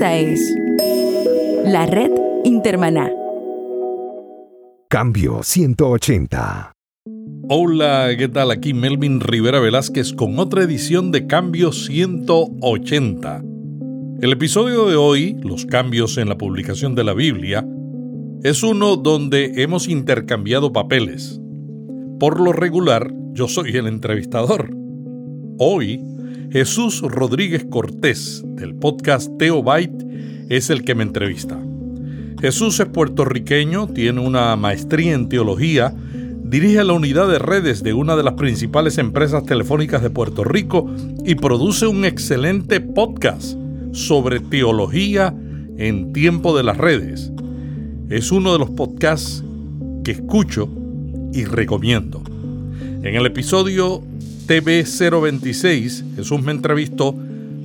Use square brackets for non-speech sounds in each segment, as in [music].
Esta es la red Intermaná. Cambio 180. Hola, ¿qué tal? Aquí Melvin Rivera Velázquez con otra edición de Cambio 180. El episodio de hoy, Los cambios en la publicación de la Biblia, es uno donde hemos intercambiado papeles. Por lo regular, yo soy el entrevistador. Hoy, Jesús Rodríguez Cortés, del podcast Teo Byte, es el que me entrevista. Jesús es puertorriqueño, tiene una maestría en teología, dirige la unidad de redes de una de las principales empresas telefónicas de Puerto Rico y produce un excelente podcast sobre teología en tiempo de las redes. Es uno de los podcasts que escucho y recomiendo. En el episodio TV026, Jesús me entrevistó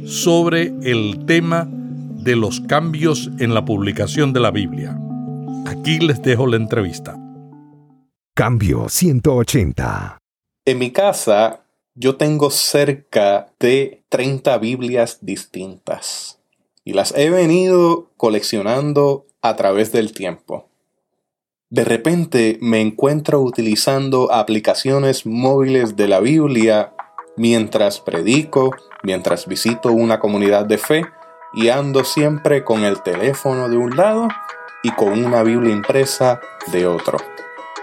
sobre el tema de los cambios en la publicación de la Biblia. Aquí les dejo la entrevista. Cambio 180. En mi casa yo tengo cerca de 30 Biblias distintas y las he venido coleccionando a través del tiempo. De repente me encuentro utilizando aplicaciones móviles de la Biblia mientras predico, mientras visito una comunidad de fe y ando siempre con el teléfono de un lado y con una Biblia impresa de otro.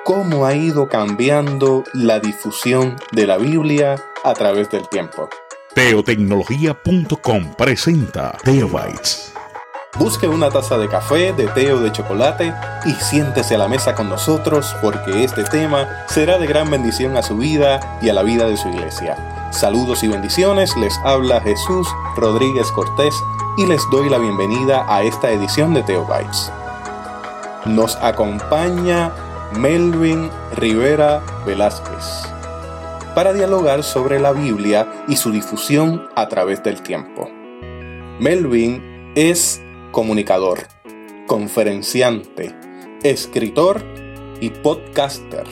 ¿Cómo ha ido cambiando la difusión de la Biblia a través del tiempo? Teotecnología.com presenta Teobytes Busque una taza de café, de té o de chocolate y siéntese a la mesa con nosotros porque este tema será de gran bendición a su vida y a la vida de su iglesia. Saludos y bendiciones, les habla Jesús Rodríguez Cortés y les doy la bienvenida a esta edición de Teobytes. Nos acompaña Melvin Rivera Velázquez para dialogar sobre la Biblia y su difusión a través del tiempo. Melvin es comunicador, conferenciante, escritor y podcaster.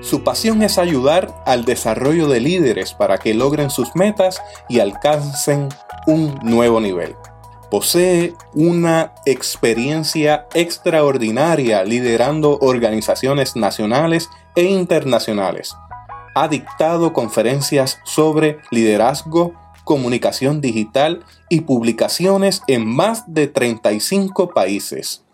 Su pasión es ayudar al desarrollo de líderes para que logren sus metas y alcancen un nuevo nivel. Posee una experiencia extraordinaria liderando organizaciones nacionales e internacionales. Ha dictado conferencias sobre liderazgo, comunicación digital y publicaciones en más de 35 países.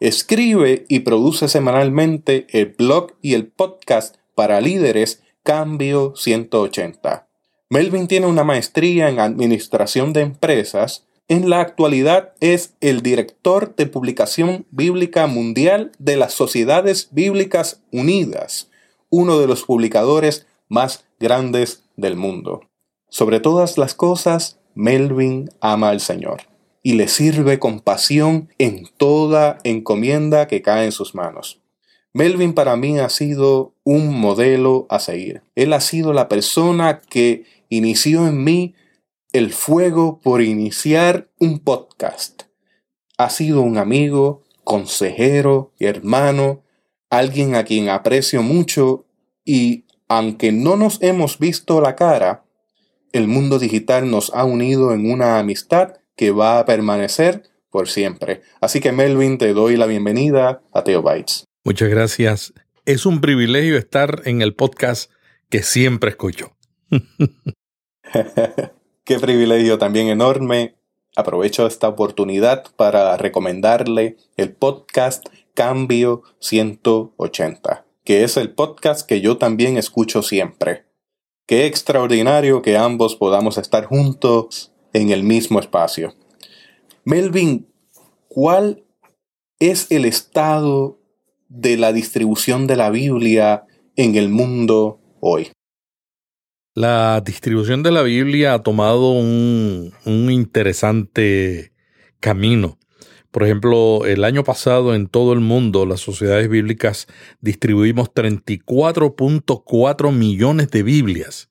Escribe y produce semanalmente el blog y el podcast para líderes Cambio 180. Melvin tiene una maestría en Administración de Empresas. En la actualidad es el director de publicación bíblica mundial de las Sociedades Bíblicas Unidas, uno de los publicadores más grandes del mundo. Sobre todas las cosas, Melvin ama al Señor y le sirve con pasión en toda encomienda que cae en sus manos. Melvin para mí ha sido un modelo a seguir. Él ha sido la persona que inició en mí el fuego por iniciar un podcast. Ha sido un amigo, consejero hermano, alguien a quien aprecio mucho y aunque no nos hemos visto la cara, el mundo digital nos ha unido en una amistad que va a permanecer por siempre. Así que Melvin, te doy la bienvenida a Teobytes. Muchas gracias. Es un privilegio estar en el podcast que siempre escucho. [laughs] Qué privilegio también enorme. Aprovecho esta oportunidad para recomendarle el podcast Cambio 180, que es el podcast que yo también escucho siempre. Qué extraordinario que ambos podamos estar juntos en el mismo espacio. Melvin, ¿cuál es el estado de la distribución de la Biblia en el mundo hoy? La distribución de la Biblia ha tomado un, un interesante camino. Por ejemplo, el año pasado en todo el mundo las sociedades bíblicas distribuimos 34.4 millones de Biblias.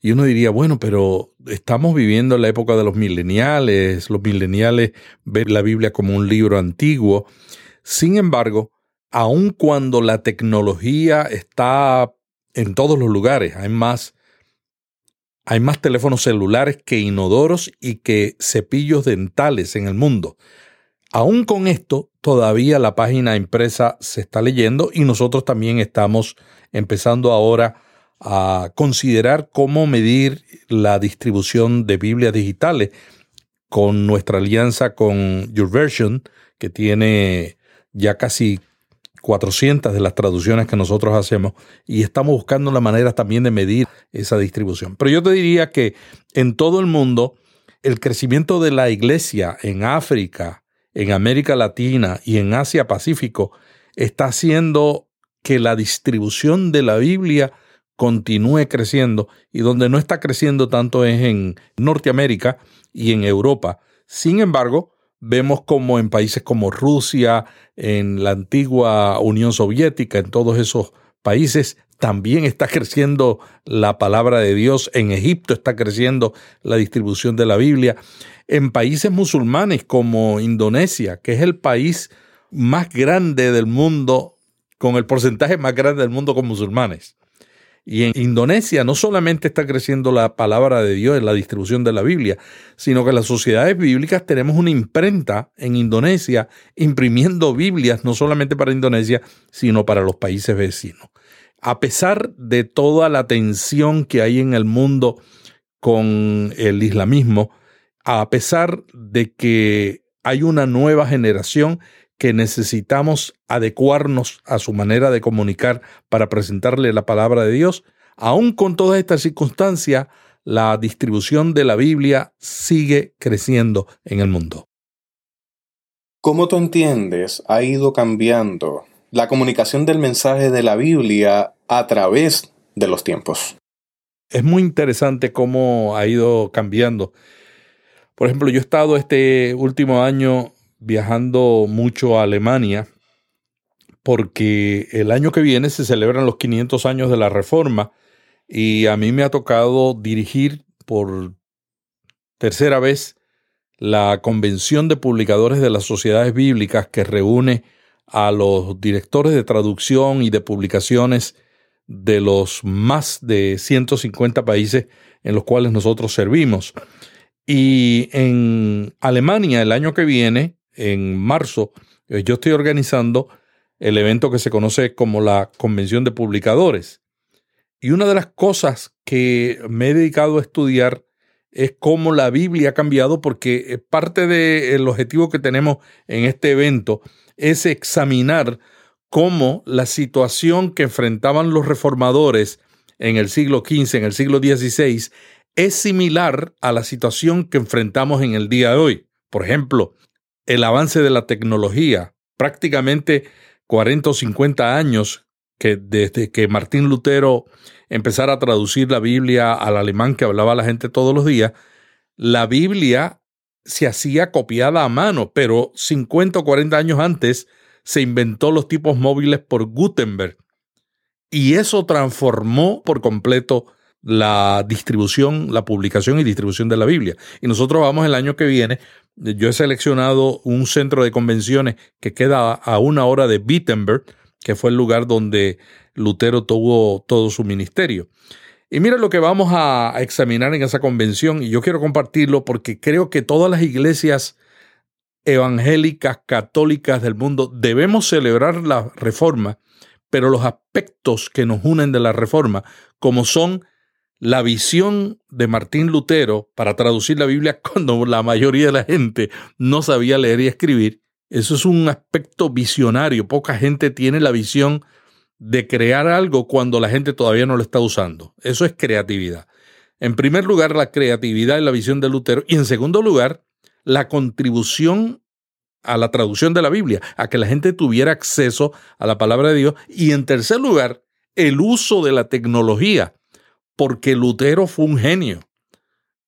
Y uno diría, bueno, pero estamos viviendo en la época de los mileniales, los mileniales ven la Biblia como un libro antiguo. Sin embargo, aun cuando la tecnología está en todos los lugares, hay más Hay más teléfonos celulares que inodoros y que cepillos dentales en el mundo. Aún con esto, todavía la página impresa se está leyendo y nosotros también estamos empezando ahora a considerar cómo medir la distribución de Biblias digitales con nuestra alianza con YourVersion, que tiene ya casi 400 de las traducciones que nosotros hacemos y estamos buscando la manera también de medir esa distribución. Pero yo te diría que en todo el mundo el crecimiento de la iglesia en África, en América Latina y en Asia Pacífico está haciendo que la distribución de la Biblia continúe creciendo y donde no está creciendo tanto es en Norteamérica y en Europa. Sin embargo, vemos como en países como Rusia, en la antigua Unión Soviética, en todos esos países, también está creciendo la palabra de Dios. En Egipto está creciendo la distribución de la Biblia. En países musulmanes como Indonesia, que es el país más grande del mundo, con el porcentaje más grande del mundo con musulmanes. Y en Indonesia no solamente está creciendo la palabra de Dios en la distribución de la Biblia, sino que las sociedades bíblicas tenemos una imprenta en Indonesia imprimiendo Biblias no solamente para Indonesia, sino para los países vecinos. A pesar de toda la tensión que hay en el mundo con el islamismo, a pesar de que hay una nueva generación que necesitamos adecuarnos a su manera de comunicar para presentarle la palabra de Dios, aún con todas estas circunstancias, la distribución de la Biblia sigue creciendo en el mundo. ¿Cómo tú entiendes ha ido cambiando la comunicación del mensaje de la Biblia a través de los tiempos? Es muy interesante cómo ha ido cambiando. Por ejemplo, yo he estado este último año viajando mucho a Alemania porque el año que viene se celebran los 500 años de la Reforma y a mí me ha tocado dirigir por tercera vez la Convención de Publicadores de las Sociedades Bíblicas que reúne a los directores de traducción y de publicaciones de los más de 150 países en los cuales nosotros servimos. Y en Alemania el año que viene en marzo, eh, yo estoy organizando el evento que se conoce como la Convención de Publicadores. Y una de las cosas que me he dedicado a estudiar es cómo la Biblia ha cambiado, porque eh, parte del objetivo que tenemos en este evento es examinar cómo la situación que enfrentaban los reformadores en el siglo XV, en el siglo XVI, es similar a la situación que enfrentamos en el día de hoy. Por ejemplo, el avance de la tecnología, prácticamente 40 o 50 años que desde que Martín Lutero empezara a traducir la Biblia al alemán que hablaba la gente todos los días, la Biblia se hacía copiada a mano, pero 50 o 40 años antes se inventó los tipos móviles por Gutenberg. Y eso transformó por completo la distribución, la publicación y distribución de la Biblia. Y nosotros vamos el año que viene yo he seleccionado un centro de convenciones que queda a una hora de Wittenberg, que fue el lugar donde Lutero tuvo todo su ministerio. Y mira lo que vamos a examinar en esa convención, y yo quiero compartirlo porque creo que todas las iglesias evangélicas, católicas del mundo debemos celebrar la reforma, pero los aspectos que nos unen de la reforma, como son la visión de Martín Lutero para traducir la Biblia [laughs] cuando la mayoría de la gente no sabía leer y escribir, eso es un aspecto visionario. Poca gente tiene la visión de crear algo cuando la gente todavía no lo está usando. Eso es creatividad. En primer lugar, la creatividad y la visión de Lutero. Y en segundo lugar, la contribución a la traducción de la Biblia, a que la gente tuviera acceso a la palabra de Dios. Y en tercer lugar, el uso de la tecnología porque Lutero fue un genio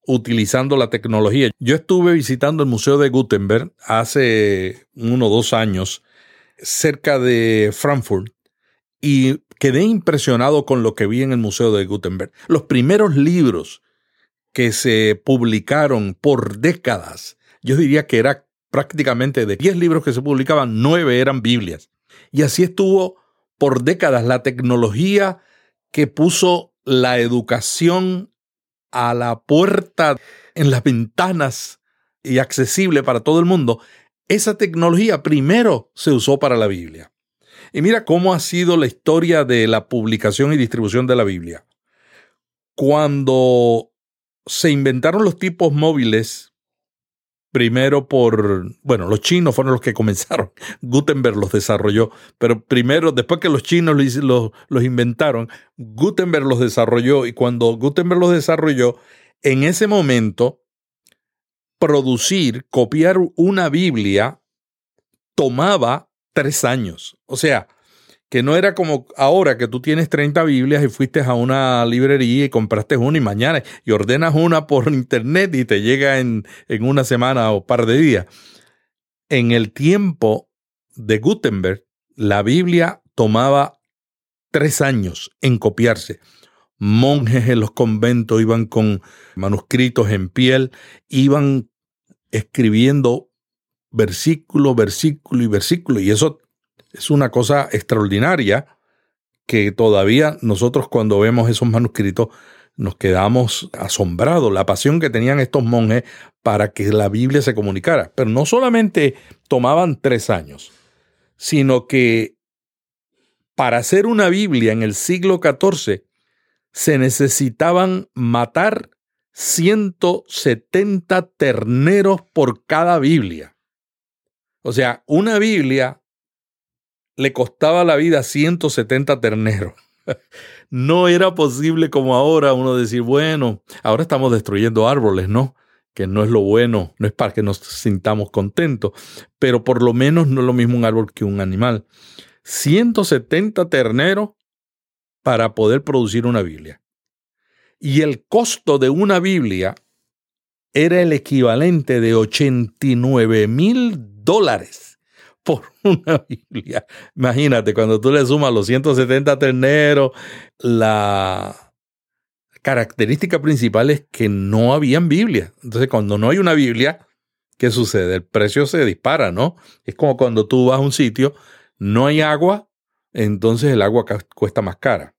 utilizando la tecnología. Yo estuve visitando el Museo de Gutenberg hace uno o dos años cerca de Frankfurt y quedé impresionado con lo que vi en el Museo de Gutenberg. Los primeros libros que se publicaron por décadas, yo diría que era prácticamente de 10 libros que se publicaban, 9 eran Biblias. Y así estuvo por décadas la tecnología que puso la educación a la puerta, en las ventanas y accesible para todo el mundo, esa tecnología primero se usó para la Biblia. Y mira cómo ha sido la historia de la publicación y distribución de la Biblia. Cuando se inventaron los tipos móviles, primero por, bueno, los chinos fueron los que [laughs] comenzaron, Gutenberg los desarrolló, pero primero, después que los chinos los, los, inventaron, Gutenberg los desarrolló y cuando Gutenberg los desarrolló, en ese momento, producir, copiar una Biblia tomaba tres años. O sea, que no era como ahora que tú tienes 30 Biblias y fuiste a una librería y compraste una y mañana y ordenas una por internet y te llega en, en una semana o par de días. En el tiempo de Gutenberg, la Biblia tomaba tres años en copiarse. Monjes en los conventos iban con manuscritos en piel, iban escribiendo versículo, versículo y versículo. Y eso es una cosa extraordinaria que todavía nosotros cuando vemos esos manuscritos nos quedamos asombrados, la pasión que tenían estos monjes para que la Biblia se comunicara. Pero no solamente tomaban tres años, sino que para hacer una Biblia en el siglo XIV se necesitaban matar 170 terneros por cada Biblia. O sea, una Biblia le costaba la vida 170 terneros. [laughs] No era posible como ahora uno decir, bueno, ahora estamos destruyendo árboles, ¿no? Que no es lo bueno, no es para que nos sintamos contentos, pero por lo menos no es lo mismo un árbol que un animal. 170 terneros para poder producir una Biblia. Y el costo de una Biblia era el equivalente de 89 mil dólares por [laughs] una Biblia. Imagínate, cuando tú le sumas los 170 terneros, la característica principal es que no habían Biblia. Entonces, cuando no hay una Biblia, ¿qué sucede? El precio se dispara, ¿no? Es como cuando tú vas a un sitio, no hay agua, entonces el agua cuesta más cara.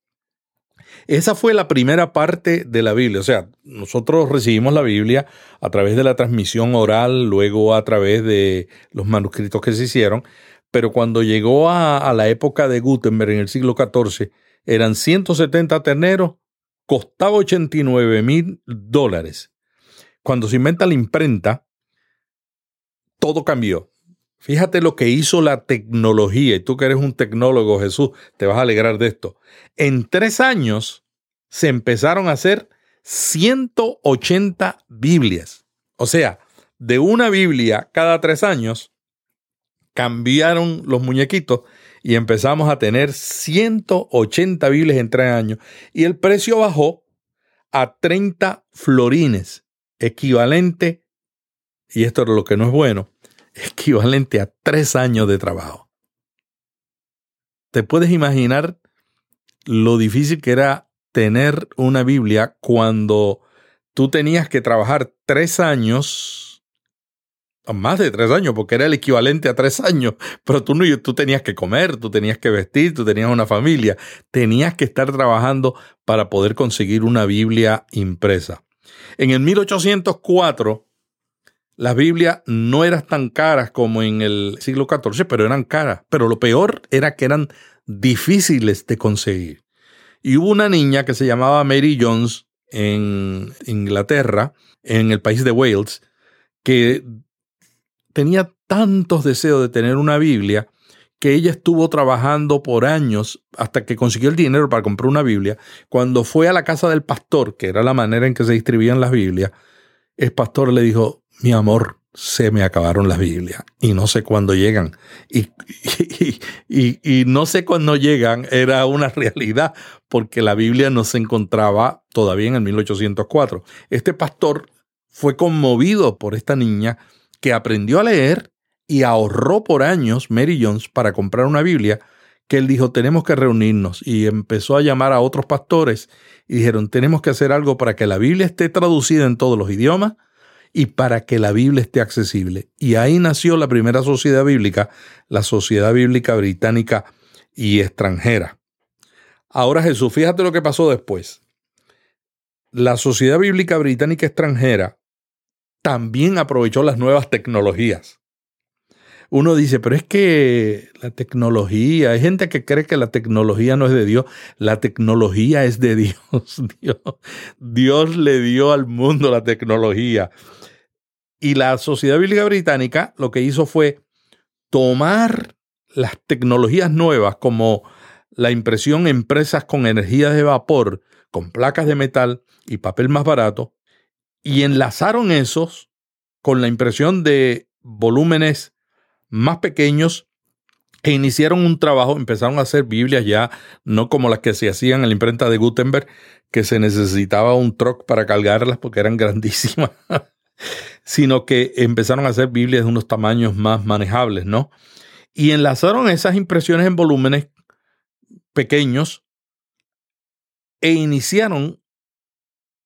Esa fue la primera parte de la Biblia. O sea, nosotros recibimos la Biblia a través de la transmisión oral, luego a través de los manuscritos que se hicieron, pero cuando llegó a, la época de Gutenberg en el siglo XIV, eran 170 terneros, costaba 89 mil dólares. Cuando se inventa la imprenta, todo cambió. Fíjate lo que hizo la tecnología, y tú que eres un tecnólogo, Jesús, te vas a alegrar de esto. En tres años se empezaron a hacer 180 Biblias. O sea, de una Biblia cada tres años, cambiaron los muñequitos y empezamos a tener 180 Biblias en tres años. Y el precio bajó a 30 florines, equivalente, y esto es lo que no es bueno, equivalente a tres años de trabajo. ¿Te puedes imaginar lo difícil que era tener una Biblia cuando tú tenías que trabajar tres años, más de tres años, porque era el equivalente a tres años, pero tú, no, tú tenías que comer, tú tenías que vestir, tú tenías una familia, tenías que estar trabajando para poder conseguir una Biblia impresa. En el 1804, las Biblias no eran tan caras como en el siglo XIV, pero eran caras. Pero lo peor era que eran difíciles de conseguir. Y hubo una niña que se llamaba Mary Jones en Inglaterra, en el país de Wales, que tenía tantos deseos de tener una Biblia que ella estuvo trabajando por años hasta que consiguió el dinero para comprar una Biblia. Cuando fue a la casa del pastor, que era la manera en que se distribuían las Biblias, el pastor le dijo, mi amor, se me acabaron las Biblias y no sé cuándo llegan. Y, no sé cuándo llegan era una [laughs] realidad porque la Biblia no se encontraba todavía en el 1804. Este pastor fue conmovido por esta niña que aprendió a leer y ahorró por años Mary Jones para comprar una Biblia que él dijo, tenemos que reunirnos y empezó a llamar a otros pastores y dijeron, tenemos que hacer algo para que la Biblia esté traducida en todos los idiomas y para que la Biblia esté accesible. Y ahí nació la primera sociedad bíblica, la Sociedad Bíblica Británica y extranjera. Ahora Jesús, fíjate lo que pasó después. la Sociedad Bíblica Británica Extranjera también aprovechó las nuevas tecnologías. Uno dice, pero es que la tecnología, hay gente que cree que la tecnología no es de Dios, la tecnología es de [laughs] Dios. Dios, Dios le dio al mundo la tecnología. Y la Sociedad Bíblica Británica lo que hizo fue tomar las tecnologías nuevas como la impresión en presas con energía de vapor, con placas de metal y papel más barato, y enlazaron esos con la impresión de volúmenes más pequeños e iniciaron un trabajo, empezaron a hacer Biblias ya, no como las que se hacían en la imprenta de Gutenberg, que se necesitaba un truck para cargarlas porque eran [laughs] grandísimas, sino que empezaron a hacer Biblias de unos tamaños más manejables, ¿no? Y enlazaron esas impresiones en volúmenes pequeños e iniciaron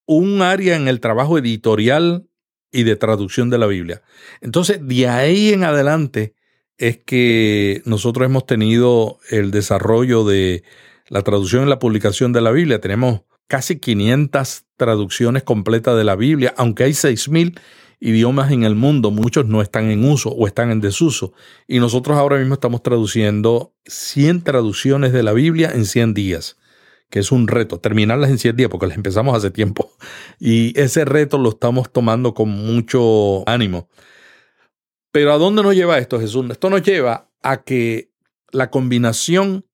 un área en el trabajo editorial y de traducción de la Biblia. Entonces, de ahí en adelante es que nosotros hemos tenido el desarrollo de la traducción y la publicación de la Biblia. Tenemos casi 500 traducciones completas de la Biblia, aunque hay 6.000 idiomas en el mundo, muchos no están en uso o están en desuso. Y nosotros ahora mismo estamos traduciendo 100 traducciones de la Biblia en 100 días que es un reto, terminarlas en 100 días, porque las empezamos hace tiempo. Y ese reto lo estamos tomando con mucho ánimo. Pero ¿a dónde nos lleva esto, Jesús? Esto nos lleva a que la combinación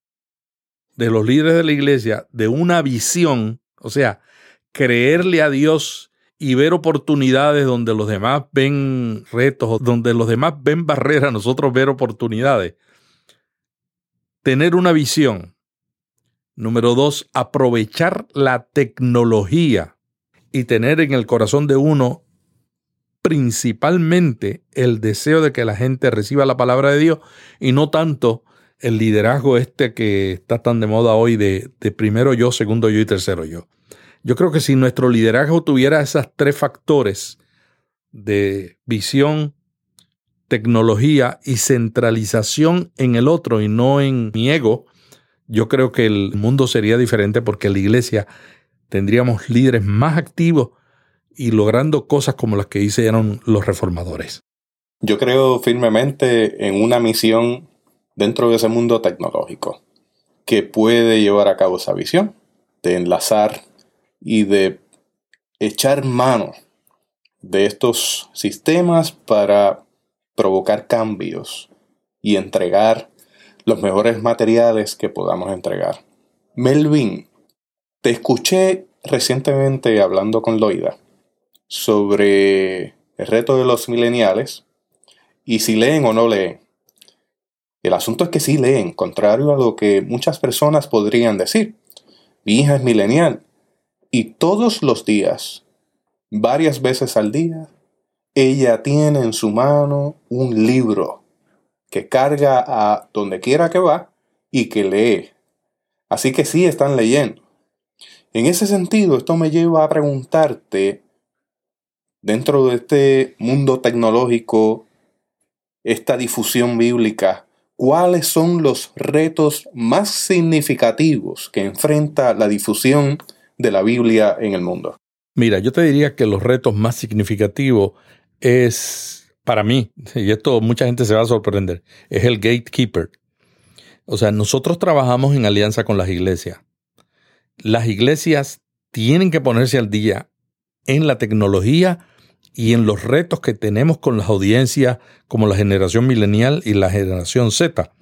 de los líderes de la iglesia de una visión, o sea, creerle a Dios y ver oportunidades donde los demás ven retos, donde los demás ven barreras, nosotros ver oportunidades. Tener una visión Número dos, aprovechar la tecnología y tener en el corazón de uno principalmente el deseo de que la gente reciba la palabra de Dios y no tanto el liderazgo este que está tan de moda hoy de, primero yo, segundo yo y tercero yo. Yo creo que si nuestro liderazgo tuviera esos tres factores de visión, tecnología y centralización en el otro y no en mi ego, yo creo que el mundo sería diferente porque la iglesia tendríamos líderes más activos y logrando cosas como las que hicieron los reformadores. Yo creo firmemente en una misión dentro de ese mundo tecnológico que puede llevar a cabo esa visión, de enlazar y de echar mano de estos sistemas para provocar cambios y entregar los mejores materiales que podamos entregar. Melvin, te escuché recientemente hablando con Loida sobre el reto de los mileniales y si leen o no leen. El asunto es que sí leen, contrario a lo que muchas personas podrían decir. Mi hija es milenial y todos los días, varias veces al día, ella tiene en su mano un libro que carga a donde quiera que va y que lee. Así que sí están leyendo. En ese sentido, esto me lleva a preguntarte, dentro de este mundo tecnológico, esta difusión bíblica, ¿cuáles son los retos más significativos que enfrenta la difusión de la Biblia en el mundo? Mira, yo te diría que los retos más significativos es para mí, y esto mucha gente se va a sorprender, es el gatekeeper. O sea, nosotros trabajamos en alianza con las iglesias. Las iglesias tienen que ponerse al día en la tecnología y en los retos que tenemos con las audiencias como la generación milenial y la generación Z.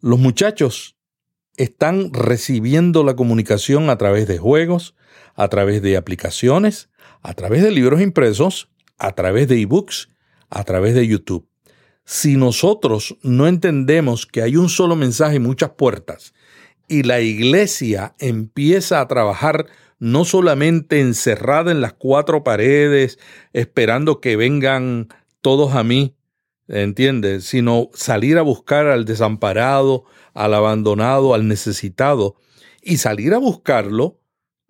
Los muchachos están recibiendo la comunicación a través de juegos, a través de aplicaciones, a través de libros impresos, a través de ebooks a través de YouTube. Si nosotros no entendemos que hay un solo mensaje y muchas puertas, y la iglesia empieza a trabajar no solamente encerrada en las cuatro paredes, esperando que vengan todos a mí, ¿entiendes? Sino salir a buscar al desamparado, al abandonado, al necesitado, y salir a buscarlo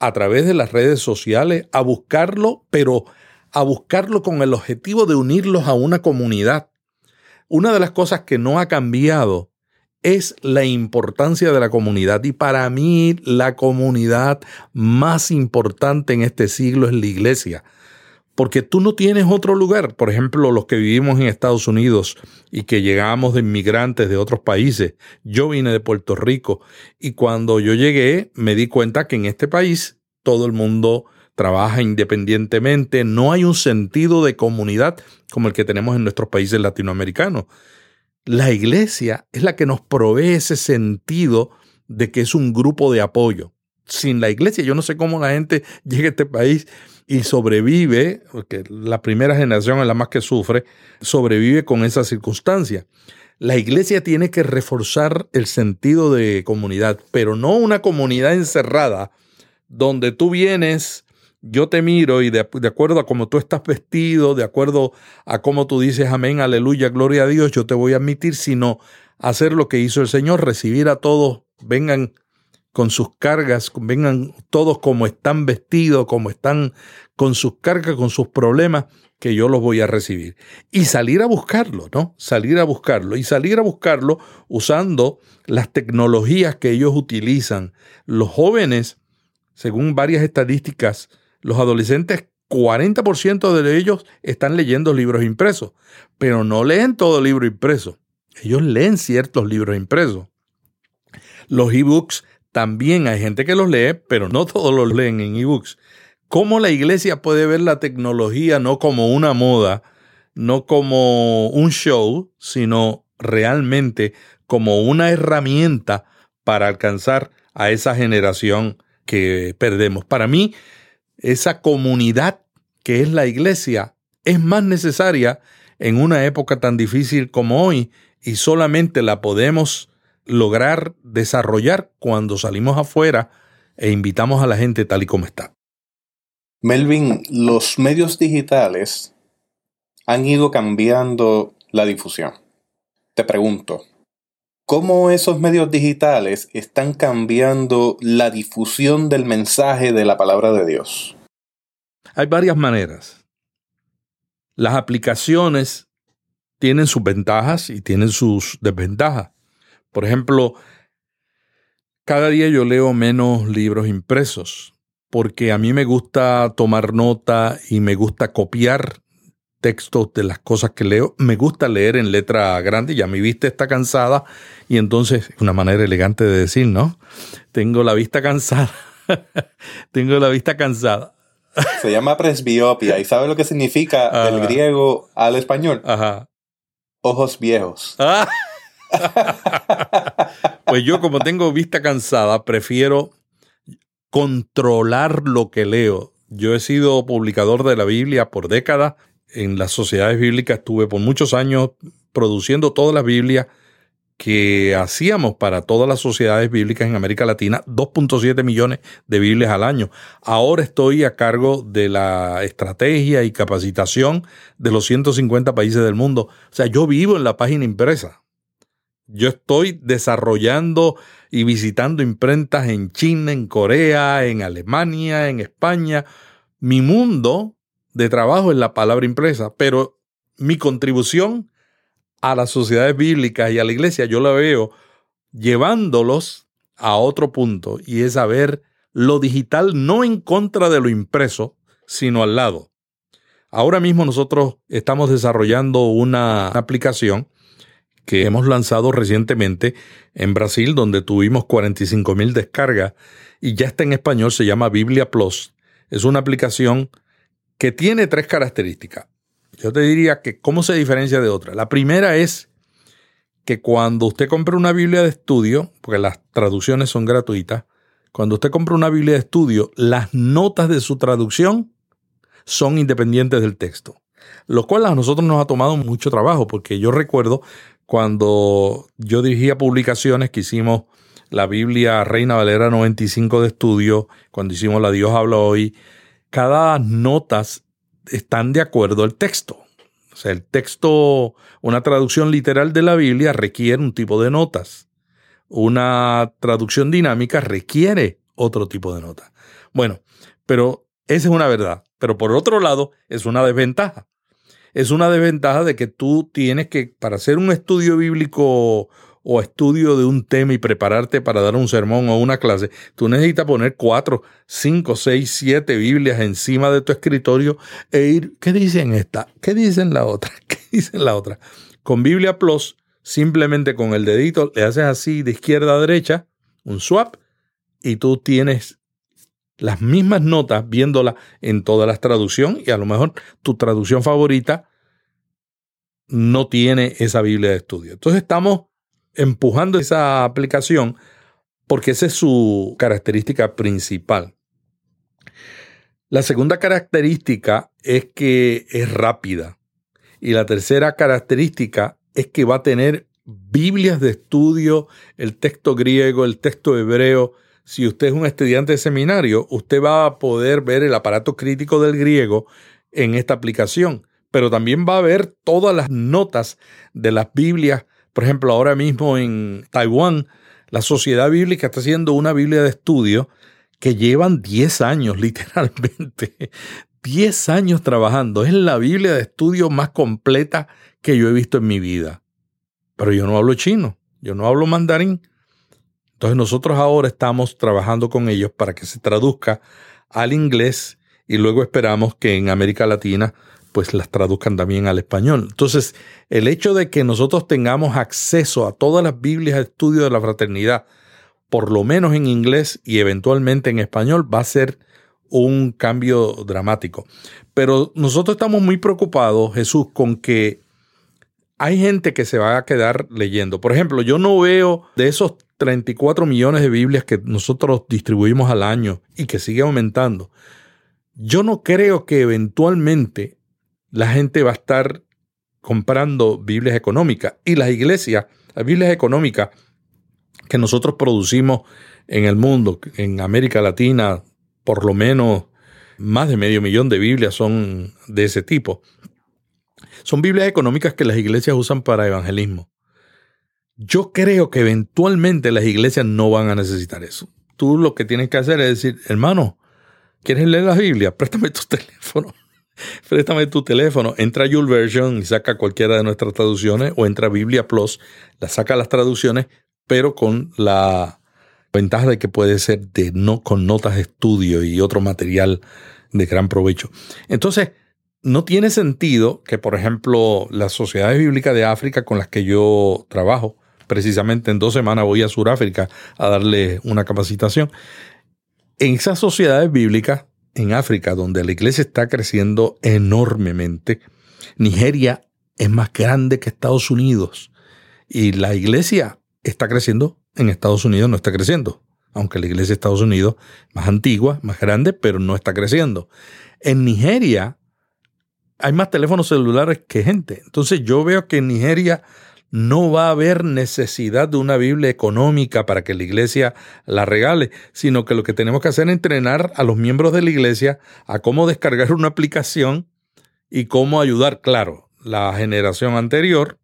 a través de las redes sociales, a buscarlo, pero a buscarlo con el objetivo de unirlos a una comunidad. Una de las cosas que no ha cambiado es la importancia de la comunidad. Y para mí la comunidad más importante en este siglo es la iglesia. Porque tú no tienes otro lugar. Por ejemplo, los que vivimos en Estados Unidos y que llegamos de inmigrantes de otros países. Yo vine de Puerto Rico y cuando yo llegué me di cuenta que en este país todo el mundo trabaja independientemente, no hay un sentido de comunidad como el que tenemos en nuestros países latinoamericanos. La iglesia es la que nos provee ese sentido de que es un grupo de apoyo. Sin la iglesia, yo no sé cómo la gente llega a este país y sobrevive, porque la primera generación es la más que sufre, sobrevive con esa circunstancia. La iglesia tiene que reforzar el sentido de comunidad, pero no una comunidad encerrada donde tú vienes yo te miro y de, acuerdo a cómo tú estás vestido, de acuerdo a cómo tú dices amén, aleluya, gloria a Dios, yo te voy a admitir, sino hacer lo que hizo el Señor, recibir a todos, vengan con sus cargas, vengan todos como están vestidos, como están con sus cargas, con sus problemas, que yo los voy a recibir. Y salir a buscarlo, ¿no? Salir a buscarlo. Y salir a buscarlo usando las tecnologías que ellos utilizan. Los jóvenes, según varias estadísticas, los adolescentes, 40% de ellos están leyendo libros impresos, pero no leen todo libro impreso. Ellos leen ciertos libros impresos. Los ebooks también hay gente que los lee, pero no todos los leen en ebooks. ¿Cómo la iglesia puede ver la tecnología no como una moda, no como un show, sino realmente como una herramienta para alcanzar a esa generación que perdemos? Para mí, esa comunidad que es la iglesia es más necesaria en una época tan difícil como hoy y solamente la podemos lograr desarrollar cuando salimos afuera e invitamos a la gente tal y como está. Melvin, los medios digitales han ido cambiando la difusión. Te pregunto, ¿cómo esos medios digitales están cambiando la difusión del mensaje de la palabra de Dios? Hay varias maneras. Las aplicaciones tienen sus ventajas y tienen sus desventajas. Por ejemplo, cada día yo leo menos libros impresos porque a mí me gusta tomar nota y me gusta copiar textos de las cosas que leo. Me gusta leer en letra grande, ya mi vista está cansada y entonces, una manera elegante de decir, ¿no? Tengo la vista cansada. [laughs] Tengo la vista cansada. Se llama presbiopia. ¿Y sabe lo que significa del griego al español? Ajá. Ojos viejos. Ah. [laughs] pues yo como tengo vista cansada, prefiero controlar lo que leo. Yo he sido publicador de la Biblia por décadas. En las sociedades bíblicas estuve por muchos años produciendo todas las Biblias que hacíamos para todas las sociedades bíblicas en América Latina, 2.7 millones de Biblias al año. Ahora estoy a cargo de la estrategia y capacitación de los 150 países del mundo. O sea, yo vivo en la página impresa. Yo estoy desarrollando y visitando imprentas en China, en Corea, en Alemania, en España. Mi mundo de trabajo es la palabra impresa, pero mi contribución a las sociedades bíblicas y a la iglesia, yo la veo llevándolos a otro punto y es a ver lo digital no en contra de lo impreso, sino al lado. Ahora mismo nosotros estamos desarrollando una aplicación que hemos lanzado recientemente en Brasil, donde tuvimos 45 mil descargas y ya está en español, se llama Biblia Plus. Es una aplicación que tiene tres características. Yo te diría que cómo se diferencia de otra. La primera es que cuando usted compra una Biblia de estudio, porque las traducciones son gratuitas, cuando usted compra una Biblia de estudio, las notas de su traducción son independientes del texto, lo cual a nosotros nos ha tomado mucho trabajo, porque yo recuerdo cuando yo dirigía publicaciones que hicimos la Biblia Reina Valera 95 de estudio, cuando hicimos la Dios habla hoy, cada notas están de acuerdo al texto. O sea, el texto, una traducción literal de la Biblia requiere un tipo de notas. Una traducción dinámica requiere otro tipo de notas. Bueno, pero esa es una verdad. Pero por otro lado, es una desventaja. Es una desventaja de que tú tienes que, para hacer un estudio bíblico o estudio de un tema y prepararte para dar un sermón o una clase, tú necesitas poner cuatro, cinco, seis, siete Biblias encima de tu escritorio e ir, ¿qué dicen esta? ¿Qué dicen la otra? [laughs] ¿Qué dicen la otra? Con Biblia Plus, simplemente con el dedito le haces así de izquierda a derecha, un swap, y tú tienes las mismas notas viéndolas en todas las traducciones y a lo mejor tu traducción favorita no tiene esa Biblia de estudio. Entonces estamos empujando esa aplicación porque esa es su característica principal. La segunda característica es que es rápida. Y la tercera característica es que va a tener Biblias de estudio, el texto griego, el texto hebreo. Si usted es un estudiante de seminario, usted va a poder ver el aparato crítico del griego en esta aplicación, pero también va a ver todas las notas de las Biblias. Por ejemplo, ahora mismo en Taiwán, la Sociedad Bíblica está haciendo una Biblia de estudio que llevan 10 años, [laughs] literalmente. 10 años trabajando. Es la Biblia de estudio más completa que yo he visto en mi vida. Pero yo no hablo chino, yo no hablo mandarín. Entonces nosotros ahora estamos trabajando con ellos para que se traduzca al inglés y luego esperamos que en América Latina pues las traduzcan también al español. Entonces, el hecho de que nosotros tengamos acceso a todas las Biblias de estudio de la fraternidad, por lo menos en inglés y eventualmente en español, va a ser un cambio dramático. Pero nosotros estamos muy preocupados, Jesús, con que hay gente que se va a quedar leyendo. Por ejemplo, yo no veo de esos 34 millones de Biblias que nosotros distribuimos al año y que sigue aumentando. Yo no creo que eventualmente la gente va a estar comprando Biblias económicas y las iglesias, las Biblias económicas que nosotros producimos en el mundo, en América Latina, por lo menos más de medio millón de Biblias son de ese tipo. Son Biblias económicas que las iglesias usan para evangelismo. Yo creo que eventualmente las iglesias no van a necesitar eso. Tú lo que tienes que hacer es decir, hermano, ¿quieres leer la Biblia? Préstame tu [laughs] teléfono. [laughs] Préstame tu teléfono, entra a YouVersion y saca cualquiera de nuestras traducciones o entra a Biblia Plus, la saca las traducciones, pero con la ventaja de que puede ser de no con notas de estudio y otro material de gran provecho. Entonces, no tiene sentido que, por ejemplo, las sociedades bíblicas de África con las que yo trabajo, precisamente en dos semanas voy a Sudáfrica a darle una capacitación. En esas sociedades bíblicas en África, donde la iglesia está creciendo enormemente, Nigeria es más grande que Estados Unidos y la iglesia está creciendo en Estados Unidos, no está creciendo, aunque la iglesia de Estados Unidos más antigua, más grande, pero no está creciendo. En Nigeria hay más teléfonos celulares que gente. Entonces yo veo que en Nigeria no va a haber necesidad de una Biblia económica para que la iglesia la regale, sino que lo que tenemos que hacer es entrenar a los miembros de la iglesia a cómo descargar una aplicación y cómo ayudar. Claro, la generación anterior,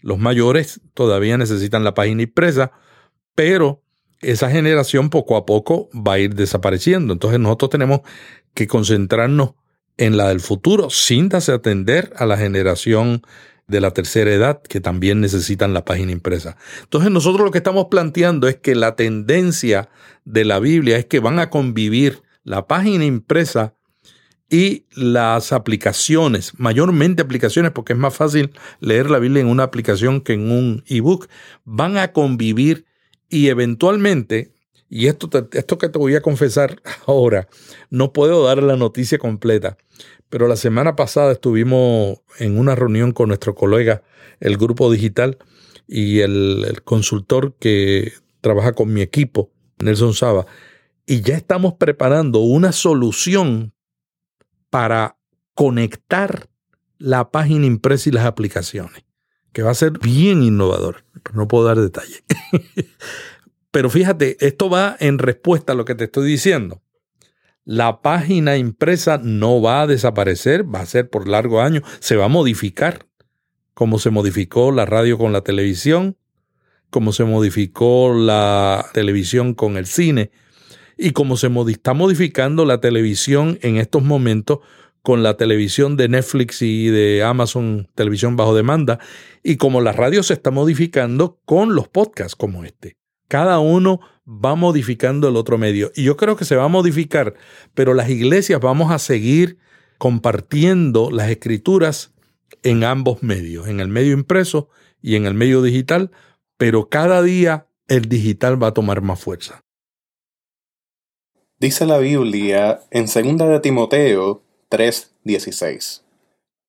los mayores todavía necesitan la página impresa, pero esa generación poco a poco va a ir desapareciendo. Entonces nosotros tenemos que concentrarnos en la del futuro sin desatender a la generación de la tercera edad que también necesitan la página impresa. Entonces nosotros lo que estamos planteando es que la tendencia de la Biblia es que van a convivir la página impresa y las aplicaciones, mayormente aplicaciones porque es más fácil leer la Biblia en una aplicación que en un ebook, van a convivir y eventualmente, y esto, esto que te voy a confesar [laughs] ahora, no puedo dar la noticia completa, pero la semana pasada estuvimos en una reunión con nuestro colega, el grupo digital, y el, consultor que trabaja con mi equipo, Nelson Saba, y ya estamos preparando una solución para conectar la página impresa y las aplicaciones, que va a ser bien innovador, no puedo dar detalle. [laughs] pero fíjate, esto va en respuesta a lo que te estoy diciendo la página impresa no va a desaparecer, va a ser por largo año, se va a modificar, como se modificó la radio con la televisión, como se modificó la televisión con el cine, y como se está modificando la televisión en estos momentos con la televisión de Netflix y de Amazon Televisión bajo demanda, y como la radio se está modificando con los podcasts como este. Cada uno va modificando el otro medio. Y yo creo que se va a modificar, pero las iglesias vamos a seguir compartiendo las escrituras en ambos medios, en el medio impreso y en el medio digital, pero cada día el digital va a tomar más fuerza. Dice la Biblia en 2 de Timoteo 3:16.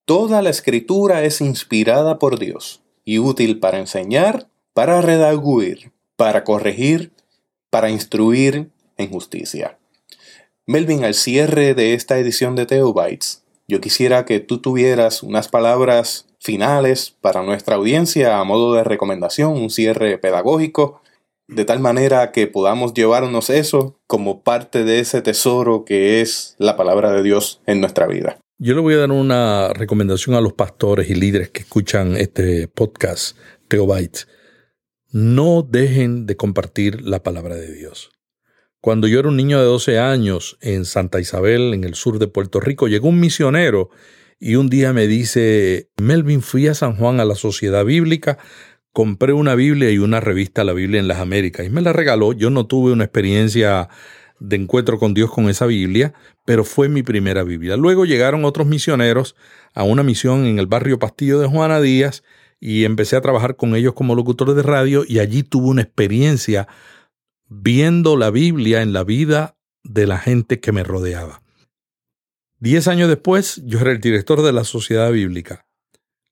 Toda la escritura es inspirada por Dios y útil para enseñar, para redaguir, para corregir, para instruir en justicia. Melvin, al cierre de esta edición de Theobites, yo quisiera que tú tuvieras unas palabras finales para nuestra audiencia a modo de recomendación, un cierre pedagógico, de tal manera que podamos llevarnos eso como parte de ese tesoro que es la palabra de Dios en nuestra vida. Yo le voy a dar una recomendación a los pastores y líderes que escuchan este podcast, Theobites. No dejen de compartir la palabra de Dios. Cuando yo era un niño de 12 años en Santa Isabel, en el sur de Puerto Rico, llegó un misionero y un día me dice, Melvin, fui a San Juan a la Sociedad Bíblica, compré una Biblia y una revista La Biblia en las Américas y me la regaló. Yo no tuve una experiencia de encuentro con Dios con esa Biblia, pero fue mi primera Biblia. Luego llegaron otros misioneros a una misión en el barrio Pastillo de Juana Díaz y empecé a trabajar con ellos como locutor de radio y allí tuve una experiencia viendo la Biblia en la vida de la gente que me rodeaba. Diez años después, yo era el director de la Sociedad Bíblica.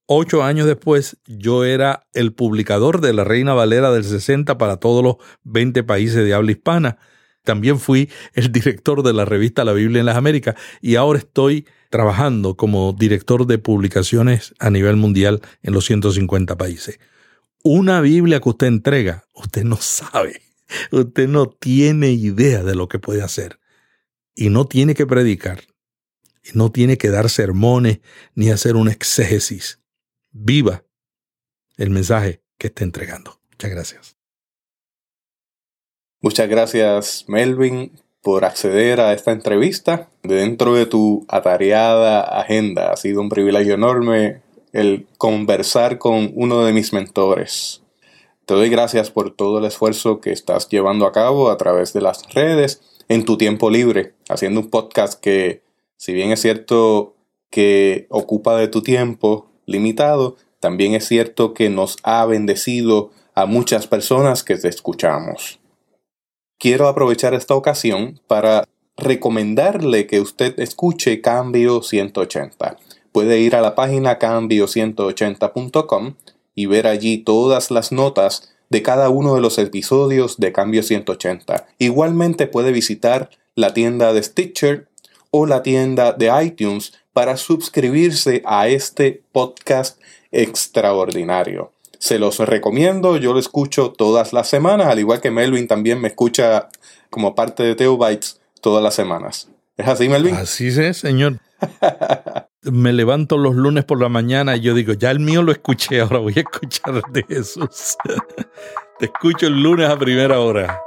Ocho años después, yo era el publicador de la Reina Valera del 60 para todos los 20 países de habla hispana. También fui el director de la revista La Biblia en las Américas y ahora estoy trabajando como director de publicaciones a nivel mundial en los 150 países. Una Biblia que usted entrega, usted no sabe Usted no tiene idea de lo que puede hacer. Y no tiene que predicar. Y no tiene que dar sermones ni hacer un exégesis. Viva el mensaje que está entregando. Muchas gracias. Muchas gracias, Melvin, por acceder a esta entrevista. Dentro de tu atareada agenda, ha sido un privilegio enorme el conversar con uno de mis mentores, te doy gracias por todo el esfuerzo que estás llevando a cabo a través de las redes en tu tiempo libre, haciendo un podcast que, si bien es cierto que ocupa de tu tiempo limitado, también es cierto que nos ha bendecido a muchas personas que te escuchamos. Quiero aprovechar esta ocasión para recomendarle que usted escuche Cambio 180. Puede ir a la página cambio180.com y ver allí todas las notas de cada uno de los episodios de Cambio 180. Igualmente puede visitar la tienda de Stitcher o la tienda de iTunes para suscribirse a este podcast extraordinario. Se los recomiendo, yo lo escucho todas las semanas, al igual que Melvin también me escucha como parte de Teobytes todas las semanas. ¿Es así, Melvin? Así es, señor. [laughs] Me levanto los lunes por la mañana y yo digo, ya el mío lo escuché, [laughs] ahora voy a escuchar de Jesús. [laughs] Te escucho el lunes a primera hora.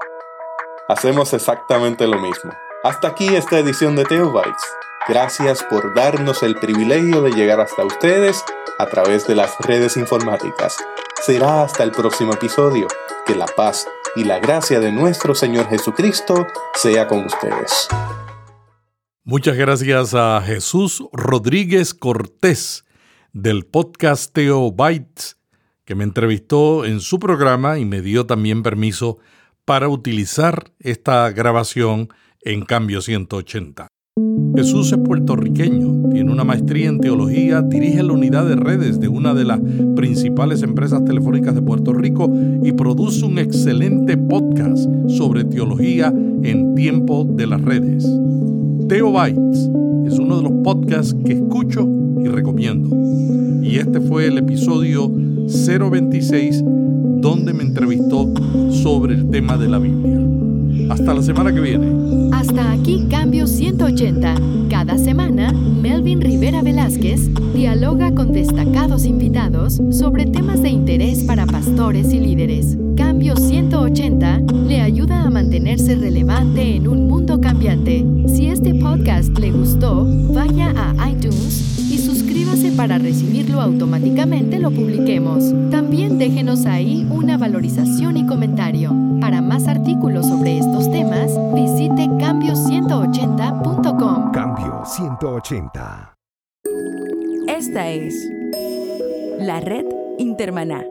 Hacemos exactamente lo mismo. Hasta aquí esta edición de Teobytes. Gracias por darnos el privilegio de llegar hasta ustedes a través de las redes informáticas. Será hasta el próximo episodio. Que la paz y la gracia de nuestro Señor Jesucristo sea con ustedes. Muchas gracias a Jesús Rodríguez Cortés del podcast Teo Bytes, que me entrevistó en su programa y me dio también permiso para utilizar esta grabación en Cambio 180. Jesús es puertorriqueño, tiene una maestría en teología, dirige la unidad de redes de una de las principales empresas telefónicas de Puerto Rico y produce un excelente podcast sobre teología en tiempo de las redes. Teo Bytes es uno de los podcasts que escucho y recomiendo. Y este fue el episodio 026 donde me entrevistó sobre el tema de la Biblia. Hasta la semana que viene. Hasta aquí Cambio 180. Cada semana, Melvin Rivera Velázquez dialoga con destacados invitados sobre temas de interés para pastores y líderes. Cambio 180 le ayuda a mantenerse relevante en un mundo cambiante. Si este podcast le gustó, vaya a iTunes y suscríbase para recibirlo automáticamente lo publiquemos. También déjenos ahí una valorización y comentario. Para más artículos sobre estos temas, visite cambio180.com. Cambio 180. Esta es la red Intermaná.